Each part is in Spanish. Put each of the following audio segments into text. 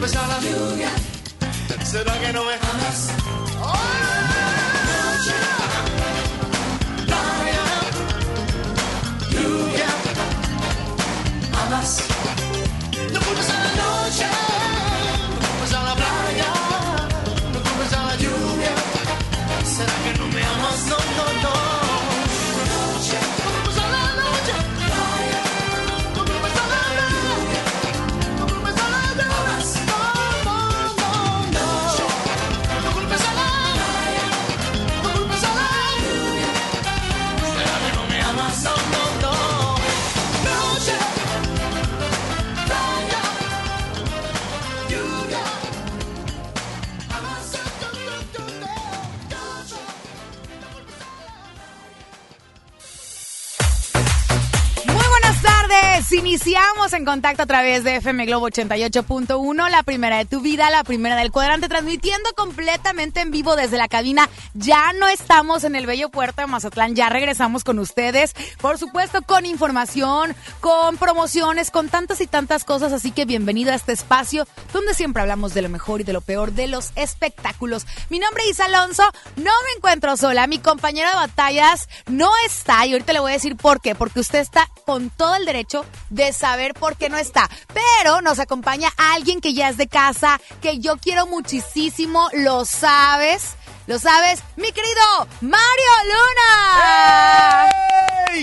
besar la lluvia. Será que no me amas? ¡Oh! Iniciamos en contacto a través de FM Globo 88.1, la primera de tu vida, la primera del cuadrante, transmitiendo completamente en vivo desde la cabina. Ya no estamos en el bello puerto de Mazatlán, ya regresamos con ustedes, por supuesto con información, con promociones, con tantas y tantas cosas, así que bienvenido a este espacio donde siempre hablamos de lo mejor y de lo peor de los espectáculos. Mi nombre es Isa Alonso, no me encuentro sola, mi compañera de batallas no está y ahorita le voy a decir por qué, porque usted está con todo el derecho de saber por qué no está. Pero nos acompaña alguien que ya es de casa, que yo quiero muchísimo, lo sabes. Lo sabes, mi querido Mario Luna.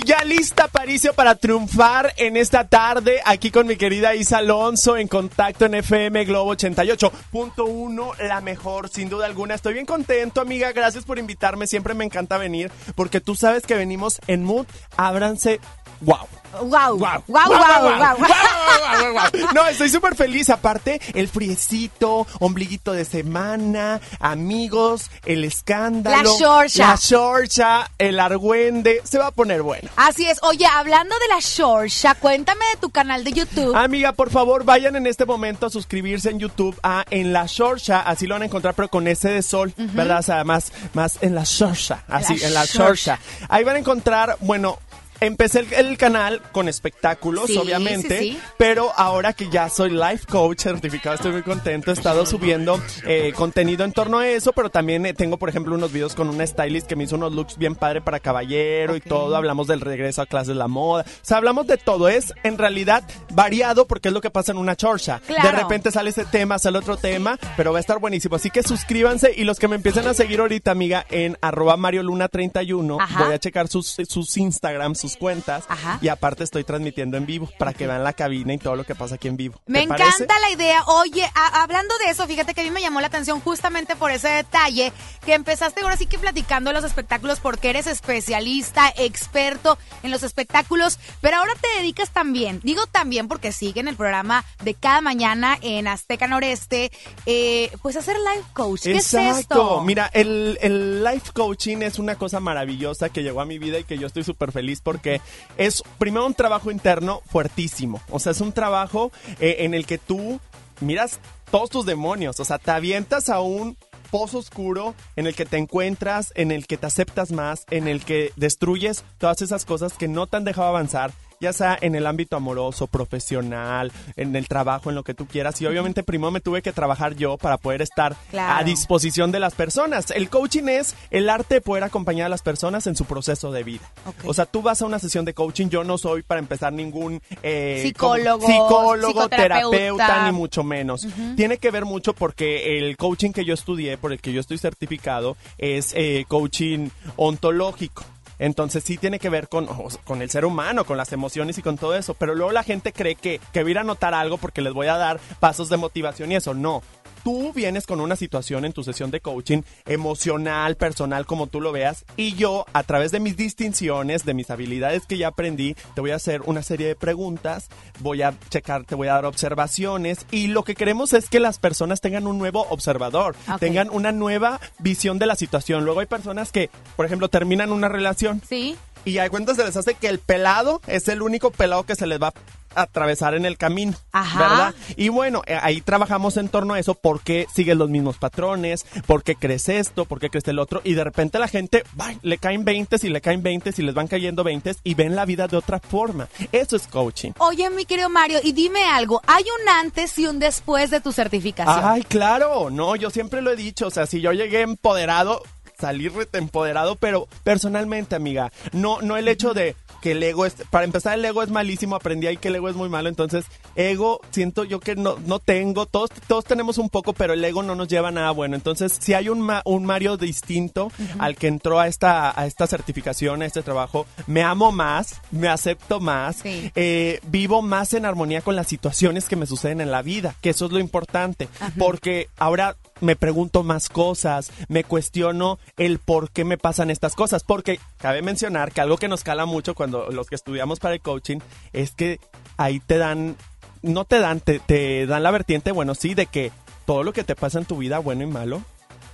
Ya lista Paricio para triunfar en esta tarde aquí con mi querida Isa Alonso en contacto en FM Globo 88.1, la mejor sin duda alguna. Estoy bien contento, amiga. Gracias por invitarme. Siempre me encanta venir porque tú sabes que venimos en mood. Ábranse. Wow. Wow, wow, wow, wow, guau. No, estoy súper feliz. Aparte, el friecito, ombliguito de semana, amigos, el escándalo. La Xorsha. La Xorsha, el argüende. Se va a poner bueno. Así es. Oye, hablando de la Shorsha, cuéntame de tu canal de YouTube. Amiga, por favor, vayan en este momento a suscribirse en YouTube a En la Xorsha, así lo van a encontrar, pero con S de sol, ¿verdad? O sea, más, más en la Xorsha, así, La en la. Xorsha. Ahí van a encontrar, bueno... Empecé el, el canal con espectáculos, Sí, obviamente, sí, sí. pero ahora que ya soy life coach certificado, estoy muy contento. He estado subiendo eh, contenido en torno a eso, pero también eh, tengo, por ejemplo, unos videos con una stylist que me hizo unos looks bien padre para caballero y todo. Hablamos del regreso a clases de la moda. O sea, hablamos de todo. Es en realidad variado porque es lo que pasa en una chorcha. Claro. De repente sale ese tema, sale otro tema, pero va a estar buenísimo. Así que suscríbanse y los que me empiecen a seguir ahorita, amiga, en arroba Mario Luna 31, Ajá. voy a checar sus, sus Instagram, sus cuentas. Ajá. Y aparte estoy transmitiendo en vivo para que vean la cabina y todo lo que pasa aquí en vivo. Me encanta la idea. Oye, a- hablando de eso, fíjate que a mí me llamó la atención justamente por ese detalle que empezaste ahora sí que platicando los espectáculos porque eres especialista, experto en los espectáculos, pero ahora te dedicas también, digo también porque siguen el programa de cada mañana en Azteca Noreste, eh, pues hacer life coach. ¿Qué es esto? Mira, el, el life coaching es una cosa maravillosa que llegó a mi vida y que yo estoy súper feliz porque es primero un trabajo interno fuertísimo. O sea, es un trabajo eh, en el que tú miras todos tus demonios. O sea, te avientas a un pozo oscuro en el que te encuentras, en el que te aceptas más, en el que destruyes todas esas cosas que no te han dejado avanzar ya sea en el ámbito amoroso, profesional, en el trabajo, en lo que tú quieras. Y obviamente primero me tuve que trabajar yo para poder estar Claro. a disposición de las personas. El coaching es el arte de poder acompañar a las personas en su proceso de vida. O sea, tú vas a una sesión de coaching, yo no soy para empezar ningún eh, Psicólogo, psicólogo, terapeuta, ni mucho menos. Tiene que ver mucho porque el coaching que yo estudié, por el que yo estoy certificado, es eh, coaching ontológico. Entonces sí tiene que ver con, con el ser humano, con las emociones y con todo eso. Pero luego la gente cree que, que voy a ir a anotar algo porque les voy a dar pasos de motivación y eso. No. Tú vienes con una situación en tu sesión de coaching emocional, personal, como tú lo veas, y yo, a través de mis distinciones, de mis habilidades que ya aprendí, te voy a hacer una serie de preguntas, voy a checar, te voy a dar observaciones, y lo que queremos es que las personas tengan un nuevo observador, tengan una nueva visión de la situación. Luego hay personas que, por ejemplo, terminan una relación Sí. y a cuenta se les hace que el pelado es el único pelado que se les va a atravesar en el camino, Ajá. ¿verdad? Y bueno, eh, ahí trabajamos en torno a eso, por qué sigues los mismos patrones, por qué crees esto, por qué crees el otro, y de repente la gente, ¡ay! le caen 20 y le caen 20 y les van cayendo 20 y ven la vida de otra forma. Eso es coaching. Oye, mi querido Mario, y dime algo, ¿hay un antes y un después de tu certificación? Ay, claro, no, yo siempre lo he dicho, o sea, si yo llegué empoderado, salí rete empoderado, pero personalmente, amiga, no, no el hecho de que el ego es, para empezar el ego es malísimo, aprendí ahí que el ego es muy malo, entonces ego siento yo que no, no tengo, todos, todos tenemos un poco, pero el ego no nos lleva a nada bueno, entonces si hay un, ma- un Mario distinto al que entró a esta, a esta certificación, a este trabajo, me amo más, me acepto más, Sí. eh, vivo más en armonía con las situaciones que me suceden en la vida, que eso es lo importante, porque ahora me pregunto más cosas, me cuestiono el por qué me pasan estas cosas, porque cabe mencionar que algo que nos cala mucho cuando los que estudiamos para el coaching es que ahí te dan, no te dan, te, te dan la vertiente, bueno, sí, de que todo lo que te pasa en tu vida, bueno y malo,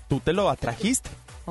tú te lo atrajiste.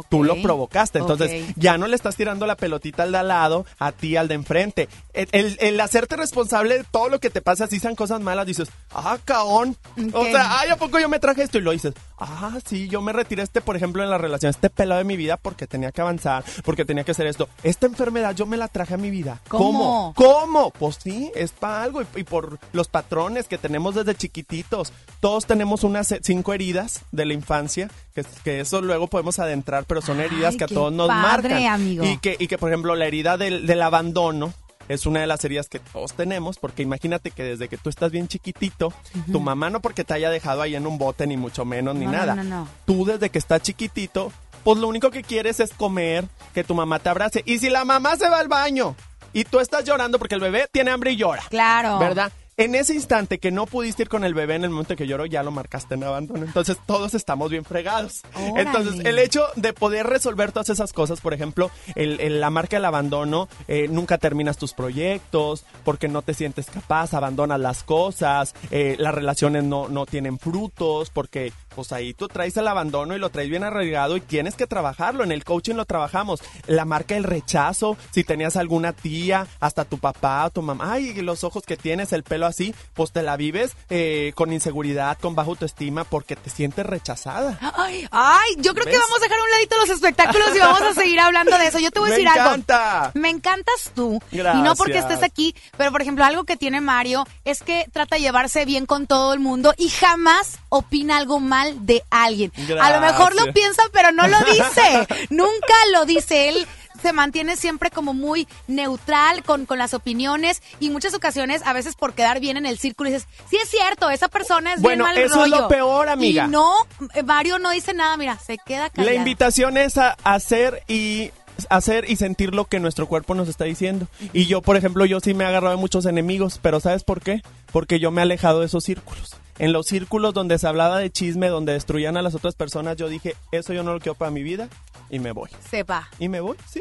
Tú lo provocaste, entonces ya no le estás tirando la pelotita al de al lado, a ti al de enfrente. El, el- el hacerte responsable de todo lo que te pasa, si sean cosas malas, dices, ah, caón. O sea, ay, ¿a poco yo me traje esto? Y lo dices, ah, sí, yo me retiré este, por ejemplo, en la relación, este pelado de mi vida porque tenía que avanzar, porque tenía que hacer esto. Esta enfermedad yo me la traje a mi vida. ¿Cómo? ¿Cómo? Pues sí, es para algo y, y por los patrones que tenemos desde chiquititos. Todos tenemos unas eh, cinco heridas de la infancia, que, que eso luego podemos adentrar, pero son Ay, heridas que a todos nos padre, marcan. amigo. Y que, y que, por ejemplo, la herida del, del abandono, es una de las heridas que todos tenemos, porque imagínate que desde que tú estás bien chiquitito, tu mamá no porque te haya dejado ahí en un bote, ni mucho menos, ni no, nada. no, no. Tú desde que estás chiquitito, pues lo único que quieres es comer, que tu mamá te abrace. Y si la mamá se va al baño y tú estás llorando porque el bebé tiene hambre y llora. Claro. ¿Verdad? En ese instante que no pudiste ir con el bebé en el momento que lloró, ya lo marcaste en abandono. Entonces todos estamos bien fregados. Órale. Entonces el hecho de poder resolver todas esas cosas, por ejemplo, el, el- la marca del abandono, eh, nunca terminas tus proyectos porque no te sientes capaz, abandonas las cosas, eh, las relaciones no, no tienen frutos porque pues ahí tú traes el abandono y lo traes bien arraigado y tienes que trabajarlo. En el coaching lo trabajamos. La marca del rechazo, si tenías alguna tía, hasta tu papá tu mamá, ay, los ojos que tienes, el pelo así, pues te la vives eh, con inseguridad, con baja autoestima porque te sientes rechazada. Ay, ay, yo creo que vamos a dejar a un ladito los espectáculos y vamos a seguir hablando de eso. Yo te voy a decir algo. encanta. Me encantas tú. Y no porque estés aquí, pero por ejemplo, algo que tiene Mario es que trata de llevarse bien con todo el mundo y jamás opina algo mal de alguien. A lo mejor lo piensa, pero no lo dice. Nunca lo dice él. Se mantiene siempre como muy neutral con, con las opiniones y muchas ocasiones, a veces por quedar bien en el círculo, dices, sí es cierto, esa persona es Bueno, bien mal eso es lo rollo". peor, amiga. Y no, eh, Mario no dice nada, mira, se queda callado. La invitación es a hacer y hacer y sentir lo que nuestro cuerpo nos está diciendo. Y yo, por ejemplo, yo sí me he agarrado de muchos enemigos, pero ¿sabes por qué? Porque yo me he alejado de esos círculos. En los círculos donde se hablaba de chisme, donde destruían a las otras personas, yo dije, eso yo no lo quiero para mi vida y me voy. Sepa. Y me voy, sí.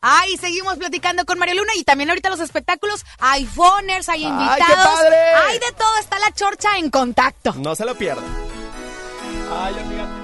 Ay, seguimos platicando con María Luna y también ahorita los espectáculos, hay phoners, hay ¡Ay, invitados, qué padre! hay de todo, está la chorcha en contacto. No se lo pierdan. Ay, amiga.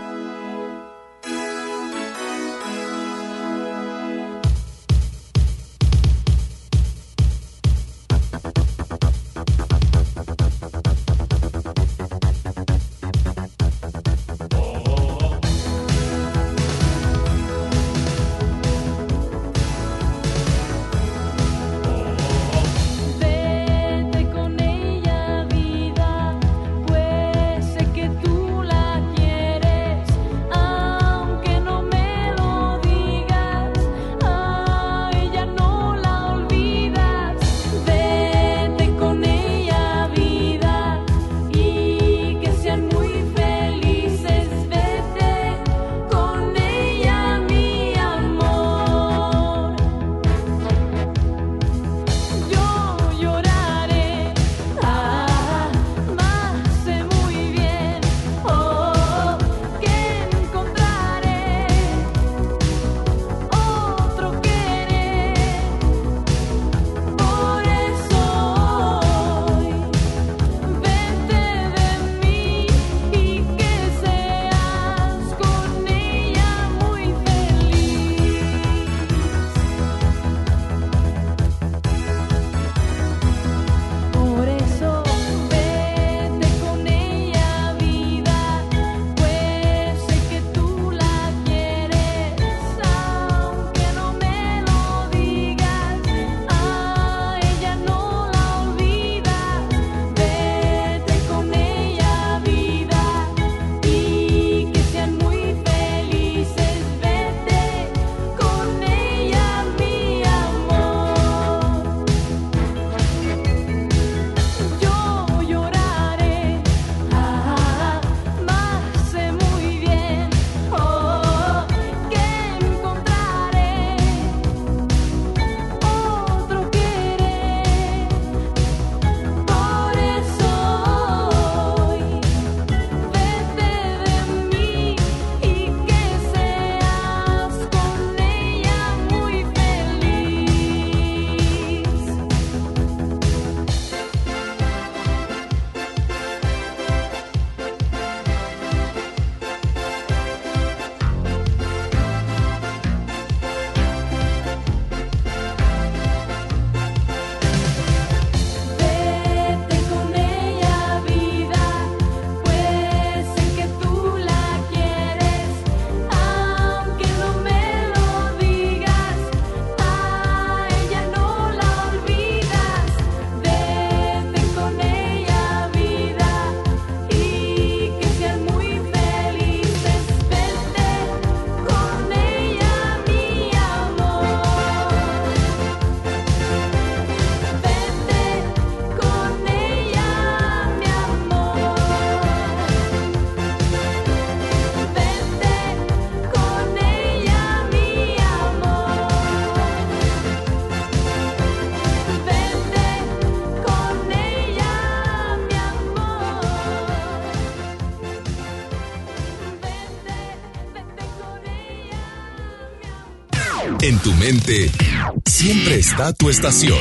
Siempre está tu estación.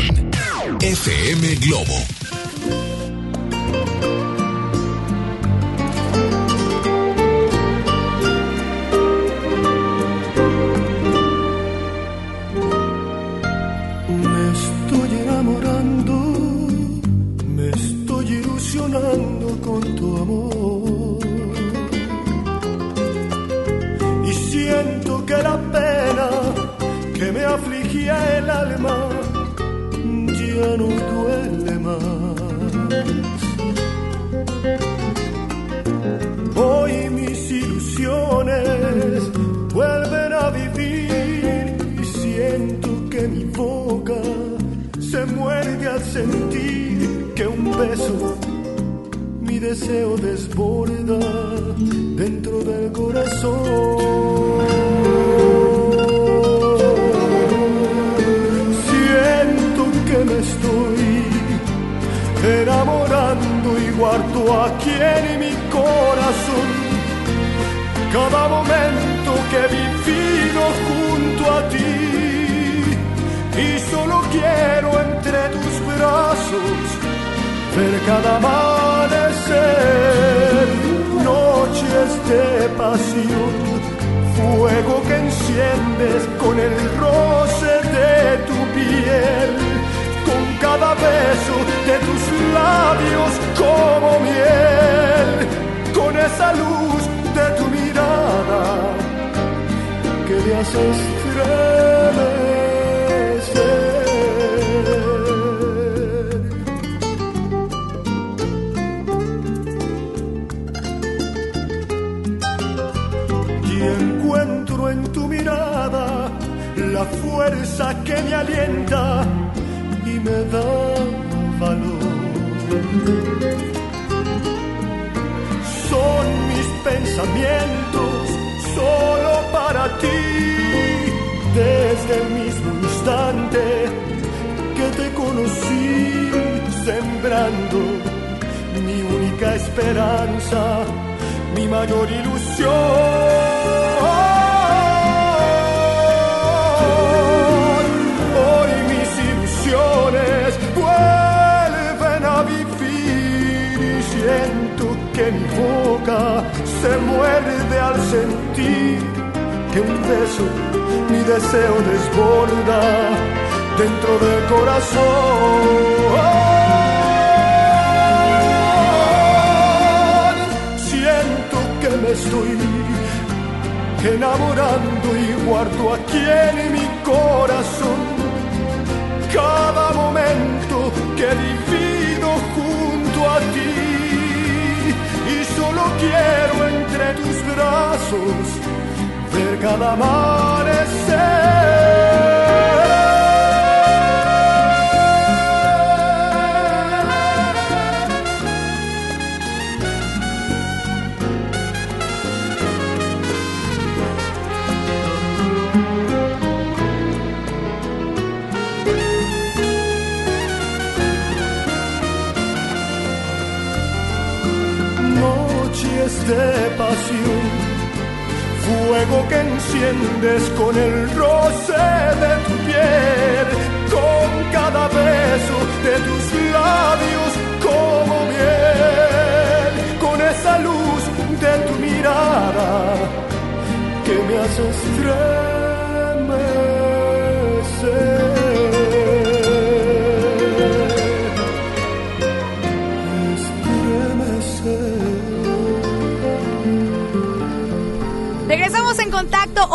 FM Globo. Con el roce de tu piel, con cada beso de tus labios como miel, con esa luz de tu mirada que me hace estremecer. La fuerza que me alienta y me da valor. Son mis pensamientos solo para ti, desde el mismo instante que te conocí, sembrando mi única esperanza, mi mayor ilusión. Que mi boca se muerde al sentir que un beso mi deseo desborda dentro del corazón. Siento que me estoy enamorando y guardo aquí en mi corazón cada momento que quiero entre tus brazos ver cada amanecer. Fuego que enciendes con el roce de tu piel, con cada beso de tus labios como miel, con esa luz de tu mirada que me hace estremecer.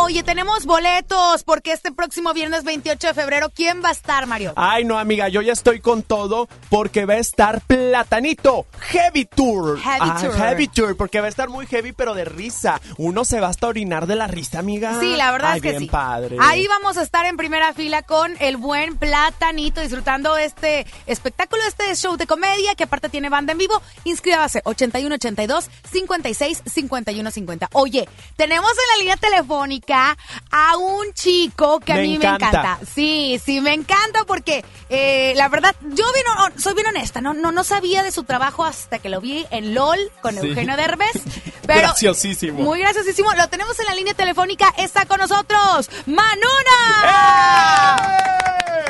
Oye, tenemos boletos porque este próximo viernes 28 de febrero, ¿quién va a estar, Mario? Ay, no, amiga, yo ya estoy con todo porque va a estar Platanito Heavy Tour. Heavy Ah, Tour. Heavy Tour, porque va a estar muy heavy, pero de risa. Uno se va hasta orinar de la risa, amiga. Sí, la verdad Ay, es que bien sí. padre. Ahí vamos a estar en primera fila con el buen Platanito disfrutando este espectáculo, este show de comedia que aparte tiene banda en vivo. Inscríbase 8182 56 51 50. Oye, tenemos en la línea telefónica a un chico que a mí encanta. me encanta. Sí, sí, me encanta porque eh, la verdad, yo bien, hon- soy bien honesta, no, no, no sabía de su trabajo hasta que lo vi en LOL con Sí. Eugenio Derbez. Pero Graciosísimo. Muy graciosísimo. Lo tenemos en la línea telefónica. Está con nosotros, Manuna.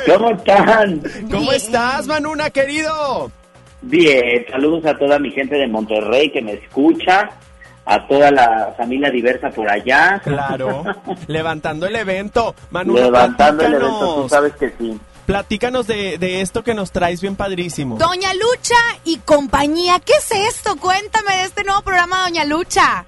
¿Cómo están? ¿Cómo Bien. estás, Manuna, querido? Bien, saludos a toda mi gente de Monterrey que me escucha, a toda la familia diversa por allá. Claro, levantando el evento. Manuna, Levantando el evento, tú platícanos, sabes que sí. platícanos de, de esto que nos traes bien padrísimo. Doña Lucha y compañía. ¿Qué es esto? Cuéntame de este nuevo programa, Doña Lucha.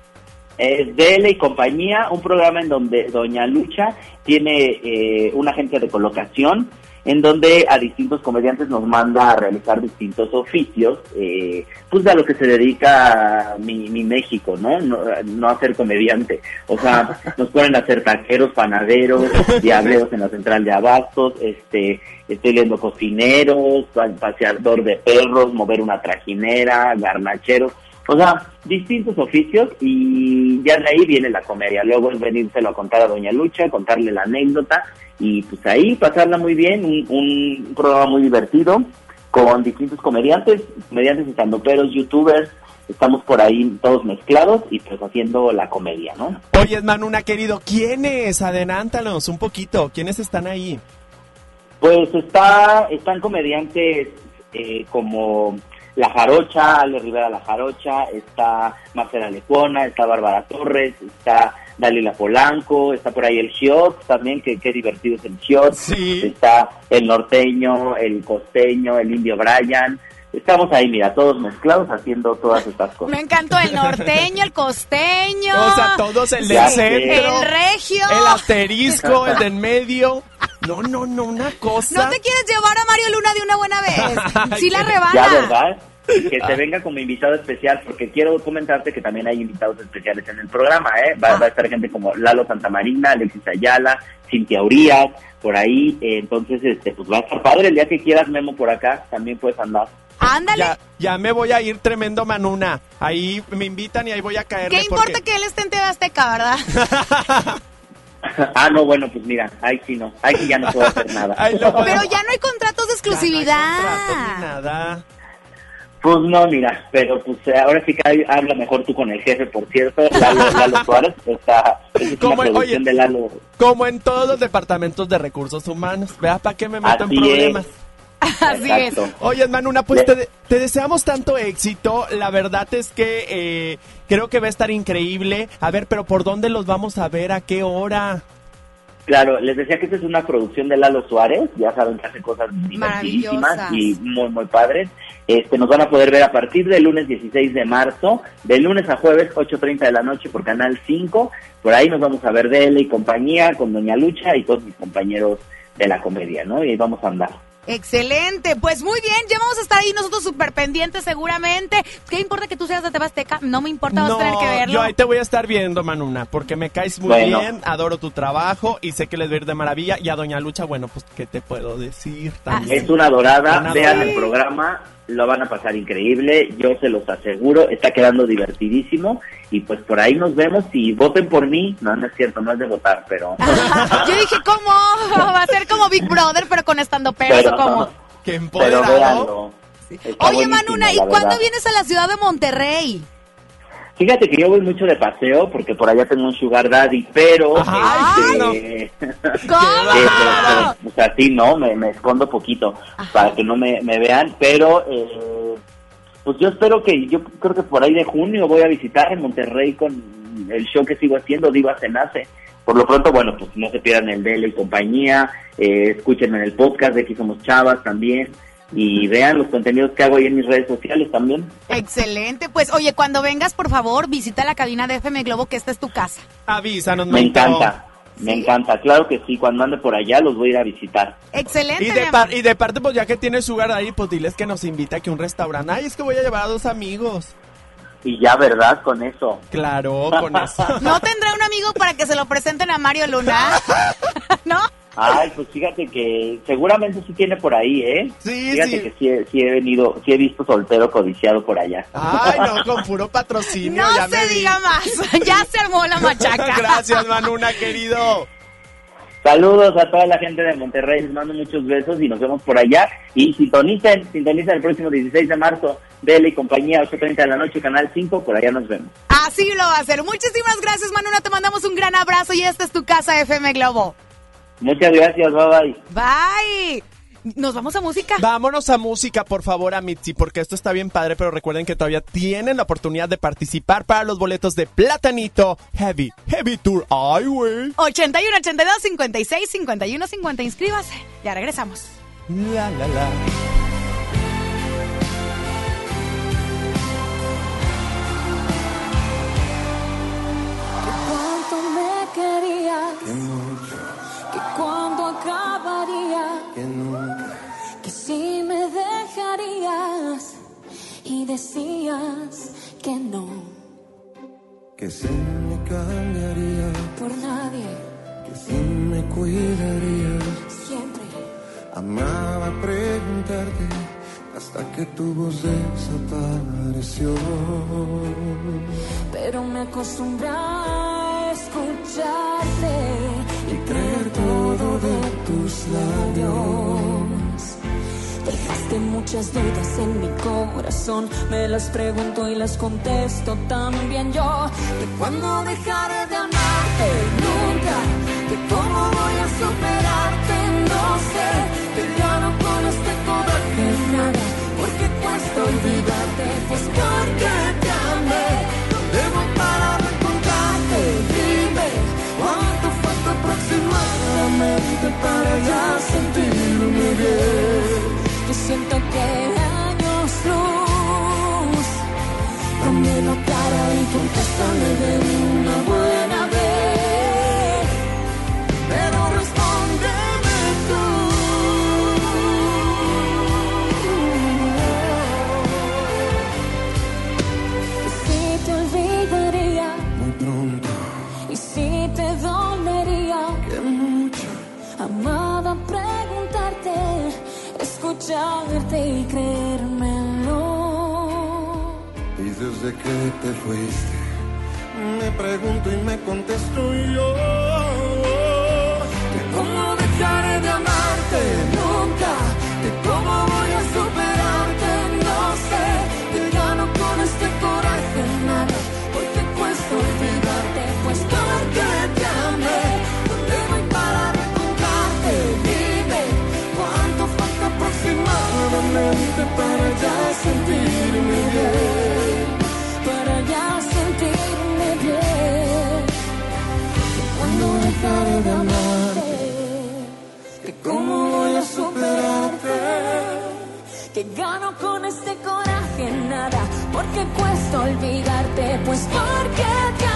Es Dele y compañía, un programa en donde Doña Lucha tiene eh, una agencia de colocación en donde a distintos comediantes nos manda a realizar distintos oficios, eh, pues de a lo que se dedica mi, mi México, ¿no? ¿no? No a ser comediante. O sea, nos ponen a ser taqueros, panaderos, diableros en la central de abastos, este, estoy leyendo cocineros, pa- paseador de perros, mover una trajinera, garnacheros. O sea, distintos oficios y ya de ahí viene la comedia. Luego es venírselo a contar a Doña Lucha, contarle la anécdota y pues ahí pasarla muy bien, un, un programa muy divertido con distintos comediantes, comediantes estandoperos, youtubers, estamos por ahí todos mezclados y pues haciendo la comedia, ¿no? Oye, Manuna, querido, ¿quiénes? Adelántanos un poquito. ¿Quiénes están ahí? Pues está, están comediantes eh, como La Jarocha, Ale Rivera La Jarocha, está Marcela Lecuona, está Bárbara Torres, está Dalila Polanco, está por ahí el Shiot también, que qué divertido es el Shiot, Sí. está el norteño, el costeño, el indio Brian, estamos ahí, mira, todos mezclados haciendo todas estas cosas. Me encantó el norteño, el costeño. O sea, todos el del centro. El regio. El asterisco, el del medio. No, no, no, una cosa. ¿No te quieres llevar a Mario Luna de una buena vez? Sí la rebana. Ya, ¿verdad? Que Ah. se venga como invitado especial, porque quiero comentarte que también hay invitados especiales en el programa, ¿eh? Va, Ah. va a estar gente como Lalo Santamarina, Alexis Ayala, Cintia Urias, por ahí, eh, entonces, este, pues va a estar padre, el día que quieras Memo por acá, también puedes andar. Ándale. Ya, ya me voy a ir tremendo, Manuna. Ahí me invitan y ahí voy a caerle ¿Qué importa porque... que él esté en TV Azteca, verdad? ah, no, bueno, pues mira, ahí sí no, ahí sí ya no puedo hacer nada. Pero ya no hay contratos de Ya no hay exclusividad. contratos ni nada. Pues no, mira, pero pues eh, ahora sí que habla mejor tú con el jefe, por cierto, Lalo, Lalo Suárez, está, es Como una oye. de Lalo. Como en todos los departamentos de recursos humanos. Vea, ¿para qué me meto en problemas? Así es. Exacto. Oye, Manuna, pues te, te deseamos tanto éxito. La verdad es que eh, creo que va a estar increíble. A ver, pero ¿por dónde los vamos a ver? ¿A qué hora? Claro, les decía que esta es una producción de Lalo Suárez, ya saben que hace cosas divertidísimas y muy, muy padres. Este, nos van a poder ver a partir del lunes 16 de marzo, de lunes a jueves, 8.30 de la noche por Canal 5. Por ahí nos vamos a ver de él y compañía con Doña Lucha y todos mis compañeros de la comedia, ¿no? Y ahí vamos a andar. Excelente, pues muy bien, ya vamos a estar ahí nosotros súper pendientes seguramente. ¿Qué importa que tú seas de TV Azteca? No me importa, vas a tener que verlo. yo ahí te voy a estar viendo, Manuna, porque me caes muy Bueno. bien, adoro tu trabajo y sé que les va a ir de maravilla. Y a Doña Lucha, bueno, pues, ¿qué te puedo decir también? Es una dorada, Una vean dorada. el programa, lo van a pasar increíble, yo se los aseguro, está quedando divertidísimo y pues por ahí nos vemos y voten por mí, no, no es cierto, no es de votar, pero... Yo dije, ¿cómo? Va a ser como Big Brother, pero con estando peros pero, o como. Qué pero empoderado. véanlo. Está Oye, Manuna, ¿y cuándo vienes a la ciudad de Monterrey? Fíjate que yo voy mucho de paseo porque por allá tengo un sugar daddy, pero... Ay, este, ¿Cómo? Sí, pero, pero, o sea, sí, no, me, me escondo poquito para que no me, me vean, pero eh, pues yo espero que, yo creo que por ahí de junio voy a visitar en Monterrey con el show que sigo haciendo, Diva se nace. Por lo pronto, bueno, pues no se pierdan el DL y compañía, eh, escúchenme en el podcast de Aquí Somos Chavas también y vean los contenidos que hago ahí en mis redes sociales también. Excelente, pues oye, cuando vengas, por favor, visita la cabina de FM Globo, que esta es tu casa. Avísanos, Me Manito. encanta, me ¿Sí? encanta, claro que sí, cuando ande por allá los voy a ir a visitar. Excelente. Y de, amor. par- y de parte, pues ya que tienes sugar ahí, pues diles que nos invita aquí a un restaurante. Ay, es que voy a llevar a dos amigos. Y ya, ¿verdad? Con eso. Claro, con eso. ¿No tendrá un amigo para que se lo presenten a Mario Luna? ¿No? Ay, pues fíjate que seguramente sí tiene por ahí, ¿eh? Sí, fíjate sí. que sí, he- sí he venido, sí he visto soltero codiciado por allá. Ay, no, con puro patrocinio. No ya me se vi. diga más. Ya se armó la machaca. Gracias, Manuna, querido. Saludos a toda la gente de Monterrey, les mando muchos besos y nos vemos por allá. Y sintonicen, sintonicen el próximo 16 de marzo, Vela y compañía, 8.30 de la noche, Canal 5, por allá nos vemos. Así lo va a hacer. Muchísimas gracias, Manuna. Te mandamos un gran abrazo y esta es tu casa FM Globo. Muchas gracias, bye bye. Bye. Nos vamos a música. Vámonos a música, por favor, a Mitzi, porque esto está bien padre, pero recuerden que todavía tienen la oportunidad de participar para los boletos de Platanito Heavy, Heavy Tour. Ay, güey. 81 82 56 51 50. Inscríbase. Ya regresamos. La, la, la. cuánto me quería, acabaría, que si me dejarías y decías que no Que si me cambiaría, por nadie, que si me cuidaría. siempre. Amaba preguntarte hasta que tu voz desapareció. Pero me acostumbré a escucharte y creer todo de tus labios. Dejaste muchas dudas en mi corazón, me las pregunto y las contesto también yo. De cuándo dejaré de amarte nunca, de cómo voy a superarte, no sé. Te gano con este coraje nada, porque cuesta olvidarte, pues porque para ya sentirme bien. Yo siento que años luz Dame la cara y contéstame de una escucharte y creérmelo. Y desde que te fuiste, me pregunto y me contesto yo. Para ya sentirme bien? Para ya sentirme bien. Cuando dejaré de amarte, que cómo voy a superarte, que gano con este coraje nada, porque cuesta olvidarte, pues porque te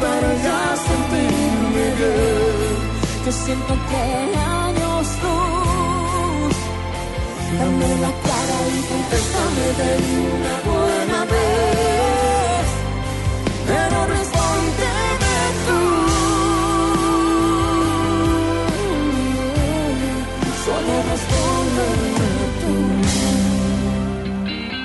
para ya sentirme bien? Yo siento que años luz Dame la cara y contéstame de una buena vez.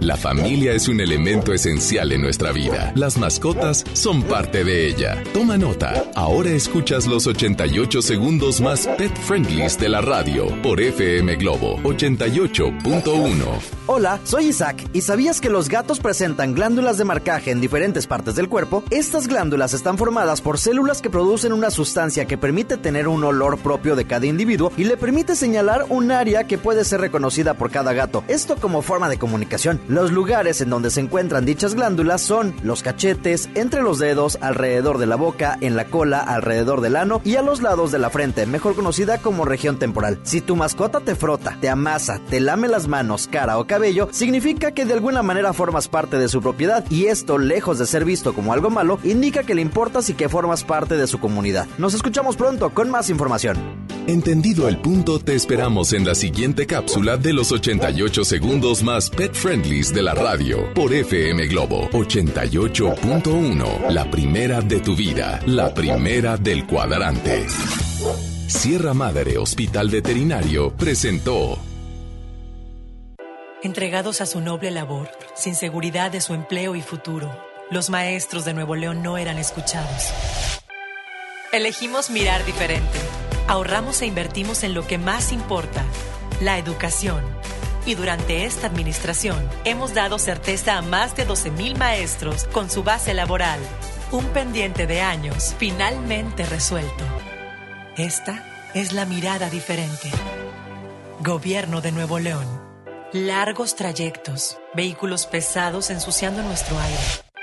La familia es un elemento esencial en nuestra vida. Las mascotas son parte de ella. Toma nota. Ahora escuchas los 88 segundos más pet friendlies de la radio por FM Globo 88.1. Hola, soy Isaac. ¿Y sabías que los gatos presentan glándulas de marcaje en diferentes partes del cuerpo? Estas glándulas están formadas por células que producen una sustancia que permite tener un olor propio de cada individuo y le permite señalar un área que puede ser reconocida por cada gato. Esto como forma de comunicación. Los lugares en donde se encuentran dichas glándulas son los cachetes, entre los dedos, alrededor de la boca, en la cola, alrededor del ano y a los lados de la frente, mejor conocida como región temporal. Si tu mascota te frota, te amasa, te lame las manos, cara o cabello, significa que de alguna manera formas parte de su propiedad y esto, lejos de ser visto como algo malo, indica que le importas y que formas parte de su comunidad. Nos escuchamos pronto con más información. Entendido el punto, te esperamos en la siguiente cápsula de los 88 segundos más pet de la radio por FM Globo 88.1. La primera de tu vida, la primera del cuadrante. Sierra Madre Hospital Veterinario presentó. Entregados a su noble labor, sin seguridad de su empleo y futuro, los maestros de Nuevo León no eran escuchados. Elegimos mirar diferente. Ahorramos e invertimos en lo que más importa, la educación. Y durante esta administración hemos dado certeza a más de 12.000 maestros con su base laboral. Un pendiente de años finalmente resuelto. Esta es la mirada diferente. Gobierno de Nuevo León. Largos trayectos, vehículos pesados ensuciando nuestro aire.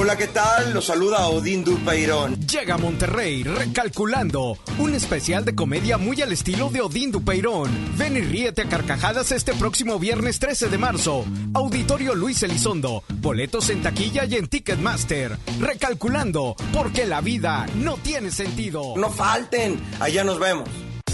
Hola, ¿qué tal? Los saluda Odín Dupeirón. Llega a Monterrey recalculando. Un especial de comedia muy al estilo de Odín Dupeirón. Ven y ríete a carcajadas este próximo viernes 13 de marzo. Auditorio Luis Elizondo. Boletos en taquilla y en Ticketmaster. Recalculando, porque la vida no tiene sentido. No falten, allá nos vemos.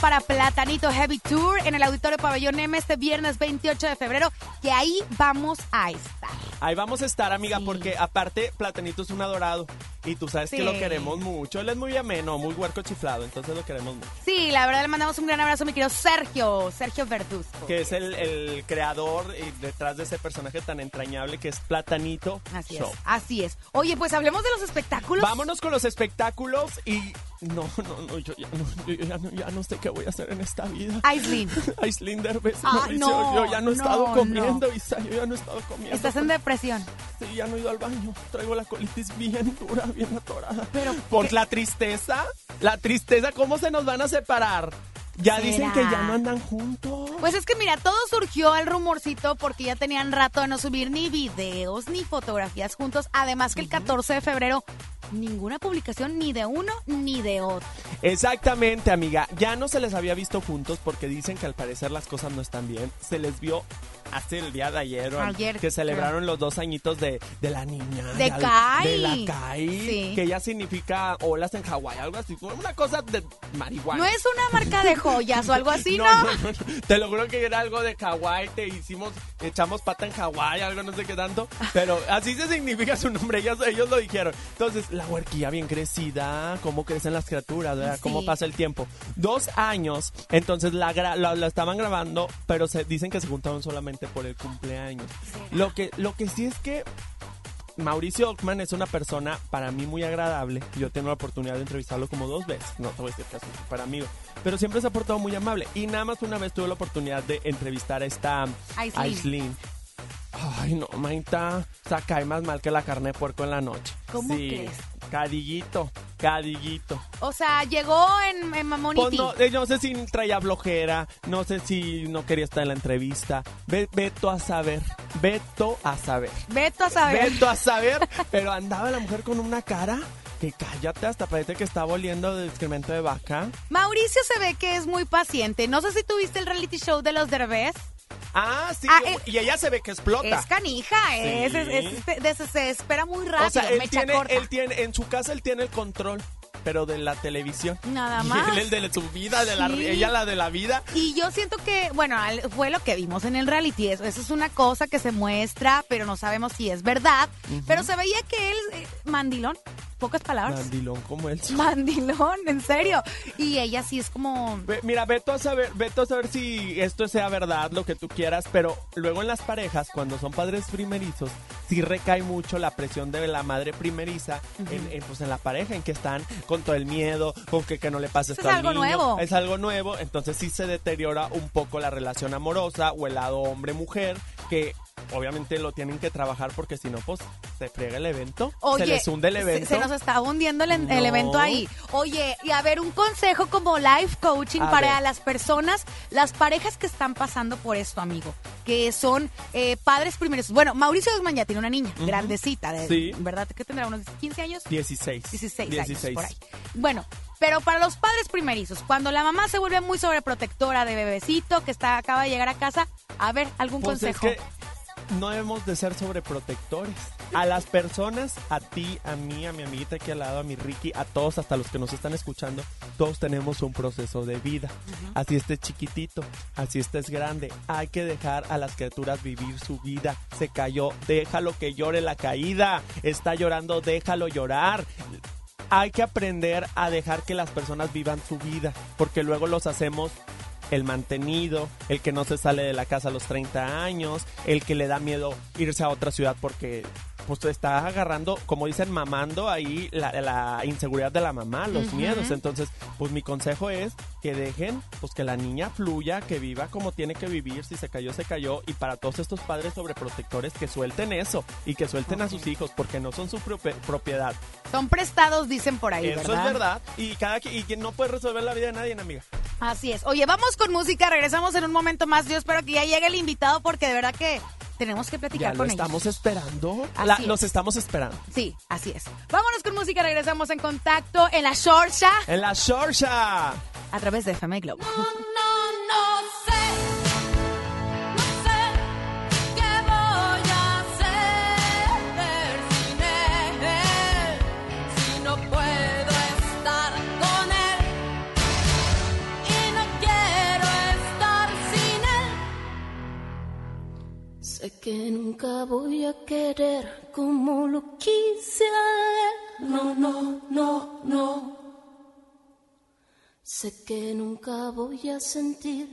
para Platanito Heavy Tour en el Auditorio Pabellón M este viernes 28 de febrero, que ahí vamos a estar. Ahí vamos a estar, amiga, porque aparte Platanito es un adorado y tú sabes que lo queremos mucho. Él es muy ameno, muy huerco chiflado, entonces lo queremos mucho. Sí, la verdad le mandamos un gran abrazo a mi querido Sergio, Sergio Verduzco. Que es el, el creador y detrás de ese personaje tan entrañable que es Platanito Así Show. es, así es. Oye, pues hablemos de los espectáculos. Vámonos con los espectáculos y no, no, no, yo ya no, yo ya no, ya no sé qué voy a hacer en esta vida. Aislinn. Aislinn Derbez, Ah, Mauricio, no, yo ya no he no, estado no. comiendo, Isa, yo ya no he estado comiendo. Estás en depresión. Sí, ya no he ido al baño. Traigo la colitis bien dura, bien atorada. Pero por ¿qué? la tristeza, la tristeza, ¿cómo se nos van a separar? Ya dicen que ya no andan juntos. Pues es que mira, todo surgió el rumorcito porque ya tenían rato de no subir ni videos ni fotografías juntos. Además que el 14 de febrero ninguna publicación ni de uno ni de otro. Exactamente, amiga. Ya no se les había visto juntos porque dicen que al parecer las cosas no están bien. Se les vio hace el día de ayer, Ayer, que celebraron los dos añitos de, de la niña. De Kai. De la Kai. Sí. Que ya significa olas en Hawái, algo así. Una cosa de marihuana. No es una marca de joyas o algo así, ¿no? No, no, no, no. Te lo juro que era algo de Hawái, te hicimos, echamos pata en Hawái, algo no sé qué tanto, pero así se significa su nombre, ellos, ellos lo dijeron. Entonces, la huerquilla bien crecida, cómo crecen las criaturas, ¿verdad? Cómo pasa el tiempo. Dos años, entonces la, gra- la, la estaban grabando, pero se dicen que se juntaron solamente por el cumpleaños. Lo que, lo que sí es que Mauricio Ockman es una persona para mí muy agradable. Yo tengo la oportunidad de entrevistarlo como dos veces. No te voy a decir que es super amigo. Pero siempre se ha portado muy amable. Y nada más una vez tuve la oportunidad de entrevistar a esta Aislinn. Ay, no, Maita. O sea, cae más mal que la carne de puerco en la noche. ¿Cómo sí. crees? Cadillito, cadillito. O sea, llegó en, en Mamoniti. Pues no, eh, no sé si traía flojera, no sé si no quería estar en la entrevista. Ve, veto a saber, veto a saber. Veto a saber. Veto a saber, pero andaba la mujer con una cara que cállate, hasta parece que estaba oliendo de excremento de vaca. Mauricio se ve que es muy paciente. No sé si tuviste el reality show de los Derbez. Ah, sí, Ah, eh, y ella se ve que explota. Es canija, es, es- es- es- de- se, espera muy rápido, o sea, él tiene, corta. él tiene, en su casa él tiene el control, pero de la televisión. Nada Y más. él el de su vida, de la, Sí. ella la de la vida. Y yo siento que, bueno, fue lo que vimos en el reality. Eso, eso es una cosa que se muestra, pero no sabemos si es verdad. Pero se veía que él, eh, mandilón, pocas palabras. Mandilón como él. Mandilón, en serio. Y ella sí es como... Ve- Mira, veto a saber, veto a saber si esto sea verdad, lo que tú quieras, pero luego en las parejas, cuando son padres primerizos, sí recae mucho la presión de la madre primeriza en, en, pues, en la pareja, en que están con todo el miedo, con que, que no le pase Es esto al algo niño. nuevo. Es algo nuevo, entonces sí se deteriora un poco la relación amorosa o el lado hombre-mujer, que obviamente lo tienen que trabajar porque si no, pues se frega el evento, Oye, se les hunde el se- evento. Se, nos está hundiendo el, evento ahí. Oye, y a ver, un consejo como life coaching A para ver. las personas, las parejas que están pasando por esto, amigo, que son eh, padres primeros. Bueno, Mauricio Guzmán ya tiene una niña, grandecita, de, Sí. ¿verdad? ¿Qué tendrá? ¿Unos 15 años? 16. 16, 16. años por ahí. Bueno, pero para los padres primerizos, cuando la mamá se vuelve muy sobreprotectora de bebecito que está acaba de llegar a casa, a ver, algún Pues consejo. es que no debemos de ser sobreprotectores. A las personas, a ti, a mí, a mi amiguita aquí al lado, a mi Ricky, a todos, hasta los que nos están escuchando, todos tenemos un proceso de vida. Así estés chiquitito, así estés grande. Hay que dejar a las criaturas vivir su vida. Se cayó, déjalo que llore la caída. Está llorando, déjalo llorar. Hay que aprender a dejar que las personas vivan su vida, porque luego los hacemos el mantenido, el que no se sale de la casa a los 30 años, el que le da miedo irse a otra ciudad porque pues está agarrando, como dicen, mamando ahí la, la inseguridad de la mamá, los miedos. Entonces, pues mi consejo es que dejen, pues que la niña fluya, que viva como tiene que vivir, si se cayó, se cayó. Y para todos estos padres sobreprotectores, que suelten eso y que suelten a sus hijos porque no son su propiedad. Son prestados, dicen por ahí, Eso ¿verdad? es verdad. Y cada y que no puede resolver la vida de nadie, amiga. Así es. Oye, vamos con música, regresamos en un momento más. Yo espero que ya llegue el invitado porque de verdad que tenemos que platicar Ya lo con estamos ellos. esperando. Así La- es. los estamos esperando. Sí, así es. Vámonos con música, regresamos en contacto en la Shorsha En la Shorsha. a través de FM Globo. No sé, no nunca voy a querer como lo quise. No, no, no, no. Sé que nunca voy a sentir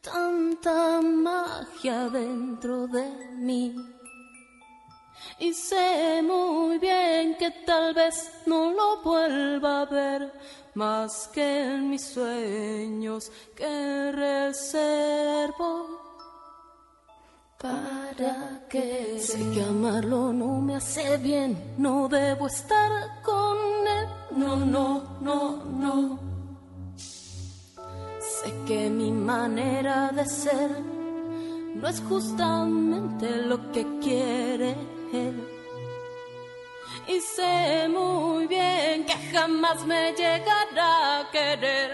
tanta magia dentro de mí. Y sé muy bien que tal vez no lo vuelva a ver más que en mis sueños que reservo. ¿Para qué? Sé que amarlo no me hace bien, no debo estar con él. No, no, no, no. Sé que mi manera de ser no es justamente lo que quiere él. Y sé muy bien que jamás me llegará a querer.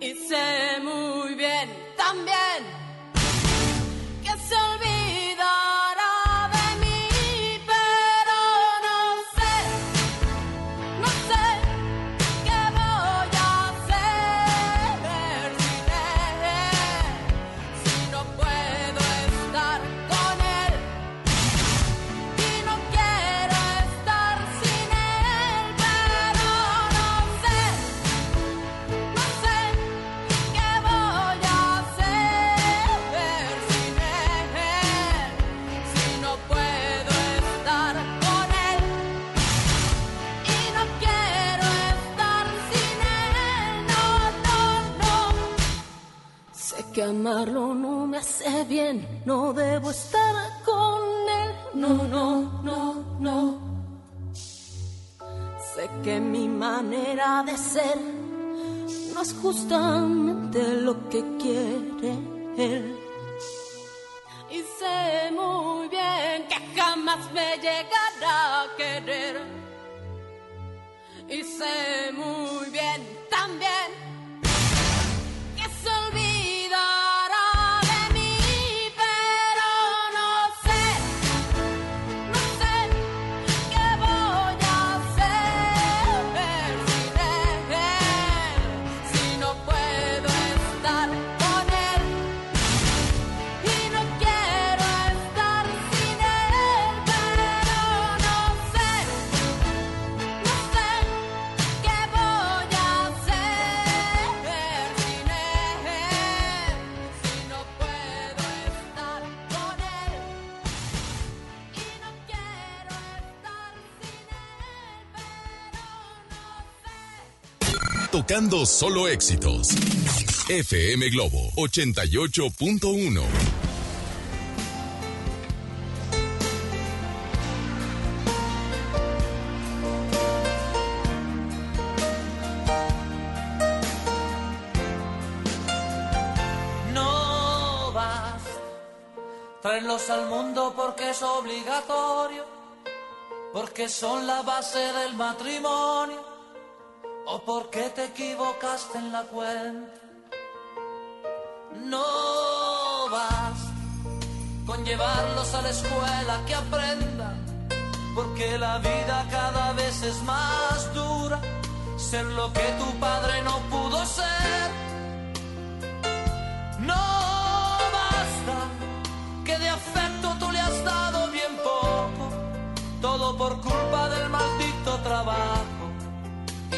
Y sé muy bien también amarlo no me hace bien, no debo estar con él, no, no, no, no. Sé que mi manera de ser no es justamente lo que quiere él. Y sé muy bien que jamás me llegará a querer. Y sé muy bien también Tocando solo éxitos. FM Globo 88.1. No vas traerlos al mundo porque es obligatorio, porque son la base del matrimonio, o porque te equivocaste en la cuenta. No vas con llevarlos a la escuela que aprendan, porque la vida cada vez es más dura, ser lo que tu padre no pudo ser.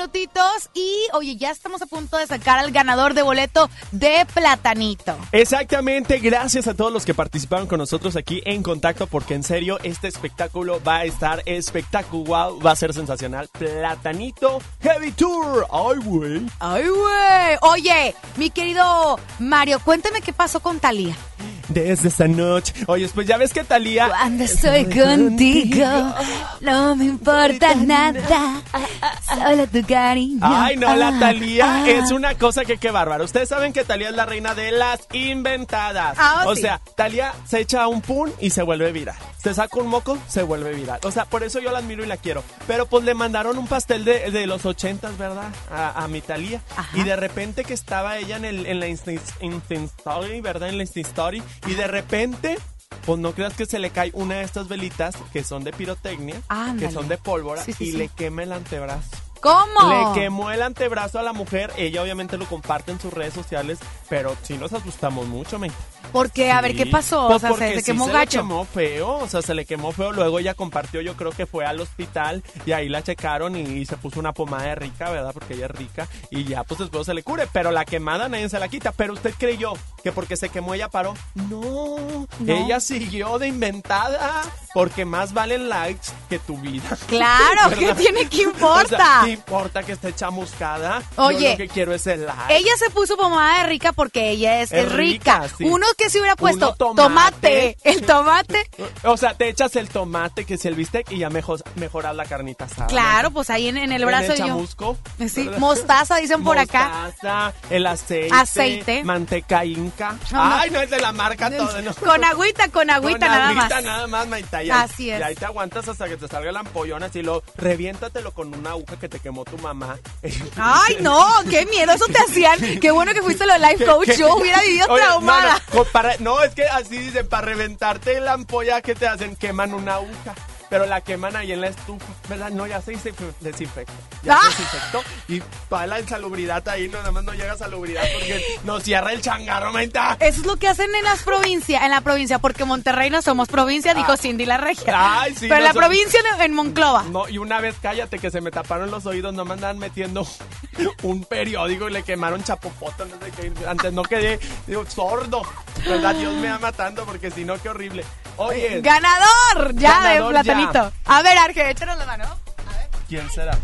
minutitos. Y oye, ya estamos a punto de sacar al ganador de boleto de Platanito. Exactamente, gracias a todos los que participaron con nosotros aquí en contacto, porque en serio, este espectáculo va a estar espectacular, va a ser sensacional. Platanito Heavy Tour. Ay, güey. Ay, güey. Oye, mi querido Mario, cuéntame qué pasó con Talía. Desde esa noche. Oye, pues ya ves que Talía. Cuando estoy contigo, no me importa nada. Solo tu cariño. Ay, no, la Ah, Talía ah. es una cosa que qué bárbaro. Ustedes saben que Talía es la reina de las inventadas. Ah, o sí. sea, Talía se echa un pun y se vuelve viral. Se saca un moco, se vuelve viral. O sea, por eso yo la admiro y la quiero. Pero pues le mandaron un pastel de, de los ochentas, ¿verdad? A, a mi Talía. Y de repente que estaba ella en, el, en la Insta, Insta Story, ¿verdad? En la Insta Story. Y de repente... Pues no creas que se le cae una de estas velitas que son de pirotecnia, Ándale. que son de pólvora, Sí, sí, y sí. le quema el antebrazo. ¿Cómo? Le quemó el antebrazo a la mujer. Ella obviamente lo comparte en sus redes sociales, pero sí nos asustamos mucho, men. Porque, a ver. ¿qué pasó? Pues o sea, porque se, se sí quemó se gacho. le quemó feo, o sea, se le quemó feo. Luego ella compartió, yo creo que fue al hospital y ahí la checaron y, y se puso una pomada de rica, ¿verdad? Porque ella es rica y ya, pues después se le cure. Pero la quemada nadie se la quita. Pero usted creyó que porque se quemó ella paró. No, No. ella siguió de inventada porque más valen likes que tu vida. Claro, ¿qué tiene que O importa? sea, ¿qué importa que esté chamuscada? Yo Oye, lo que quiero es el like. Ella se puso pomada de rica porque ella es, Es rica. rica, sí. Uno que se hubiera puesto tomate. tomate. El tomate. O sea, te echas el tomate, que es el bistec, y ya mejor, mejoras la carnita asada. Claro, pues ahí en, en el En brazo el yo. chamusco. Sí, mostaza dicen por acá. Mostaza, el aceite. Aceite. Manteca inca. No, no. Ay, no es de la marca todo. ¿no? Con agüita, con agüita Con nada agüita más. nada más, Maita. Y Así es. Y ahí te aguantas hasta que te salga la ampollona, así lo reviéntatelo con una aguja que te quemó tu mamá. Ay, no, qué miedo, eso te hacían. Qué bueno que fuiste lo life coach. ¿Qué- Yo hubiera vivido Oye, traumada. No, no, co- para- no, es que así dicen, para reventarte la ampolla que te hacen, queman una aguja. Pero la queman ahí en la estufa, ¿verdad? No, ya se desinfectó. Ya ¡Ah! se desinfectó. Y para la insalubridad ahí, no, nada más no llega a salubridad porque nos cierra el changarro, menta. Eso es lo que hacen en las provincias, en la provincia, porque Monterrey no somos provincia, dijo Ah. Cindy la regia. Ay, sí, Pero en la provincia de- en Monclova. No, y una vez cállate que se me taparon los oídos, no me andaban metiendo un periódico y le quemaron chapopoto, no sé qué. Antes no quedé digo, sordo. ¿Verdad? Dios me va matando porque si no, qué horrible. Oye, Ganador ya Ganador de A ver, Arge, échanos la mano. ¿quién será?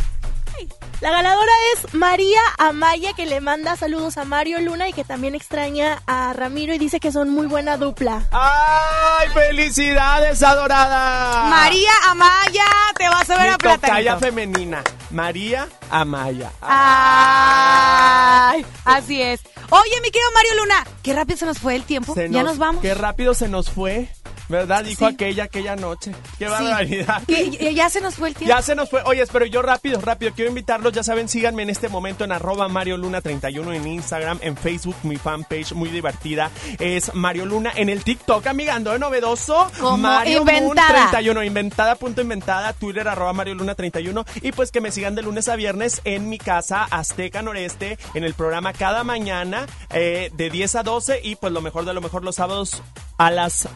La ganadora es María Amaya, que le manda saludos a Mario Luna y que también extraña a Ramiro y dice que son muy buena dupla. ¡Ay, felicidades, adorada! María Amaya, te vas a ver Mi a Platanito. tocaya femenina, María Amaya. Ay, así es. Oye, mi querido Mario Luna, qué rápido se nos fue el tiempo. Se ya nos vamos. Qué rápido se nos fue, ¿verdad? Dijo Sí. aquella, aquella noche. Qué Sí. barbaridad. Ya se nos fue el tiempo. Ya se nos fue. Oye, pero yo rápido, rápido. Quiero invitarlos. Ya saben, síganme en este momento en arroba Mario Luna 31 en Instagram, en Facebook, mi fanpage muy divertida. Es Mario Luna en el TikTok, amigando de novedoso. Como Mario Moon inventada. 31, inventada punto inventada, Twitter arroba Mario Luna 31. Y pues que me sigan de lunes a viernes en mi casa Azteca Noreste, en el programa cada mañana eh, de 10 a 12 y pues lo mejor de lo mejor los sábados a las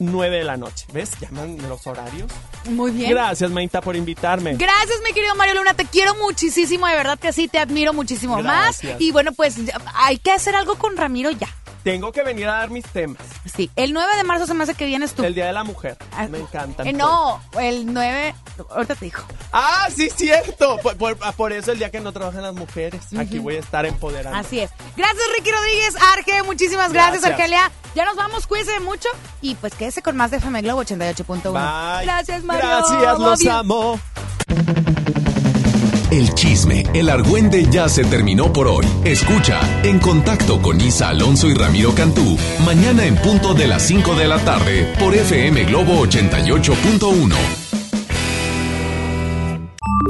9 de la noche. ¿Ves? Llaman los horarios. Muy bien. Gracias, Mainta, por invitarme. Gracias, mi querido Mario Luna. Te quiero muchísimo, de verdad que sí, te admiro muchísimo Gracias. más. Y bueno, pues hay que hacer algo con Ramiro ya. Tengo que venir a dar mis temas. Sí, el 9 de marzo se me hace que vienes tú. El Día de la Mujer. Me encantan. Eh, no, el 9, ahorita te digo. Ah, sí, cierto. Por, por- por eso el día que no trabajan las mujeres. Aquí voy a estar empoderando. Así es. Gracias, Ricky Rodríguez, Arge. Muchísimas gracias, Gracias. Argelia. Ya nos vamos, cuídense mucho. Y pues quédese con más de FM Globo 88.1. Bye. Gracias, Mario. Gracias, los amo. El chisme, el argüende ya se terminó por hoy. Escucha En Contacto con Isa Alonso y Ramiro Cantú, mañana en punto de las 5 de la tarde por FM Globo 88.1.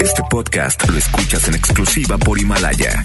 Este podcast lo escuchas en exclusiva por Himalaya.